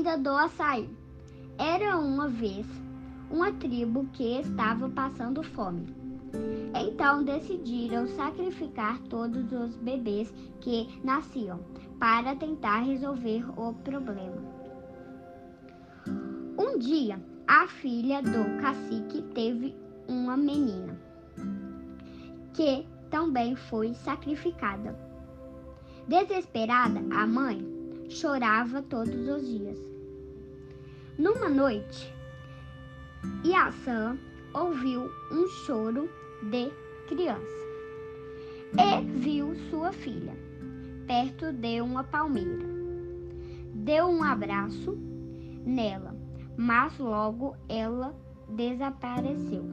lenda do açaí. Era uma vez uma tribo que estava passando fome. Então decidiram sacrificar todos os bebês que nasciam para tentar resolver o problema. Um dia, a filha do cacique teve uma menina que também foi sacrificada. Desesperada, a mãe chorava todos os dias. Numa noite, Yassan ouviu um choro de criança e viu sua filha perto de uma palmeira. Deu um abraço nela, mas logo ela desapareceu.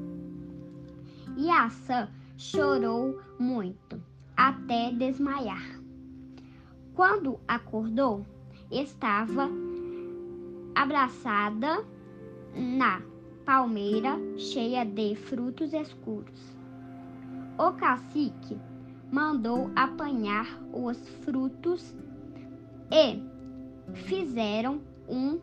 Yassan chorou muito até desmaiar. Quando acordou, estava abraçada na palmeira cheia de frutos escuros. O cacique mandou apanhar os frutos e fizeram um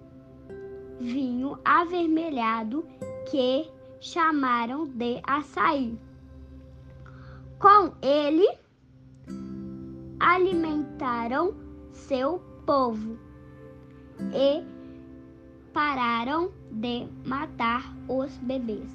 vinho avermelhado que chamaram de açaí. Com ele, alimentaram seu povo e pararam de matar os bebês.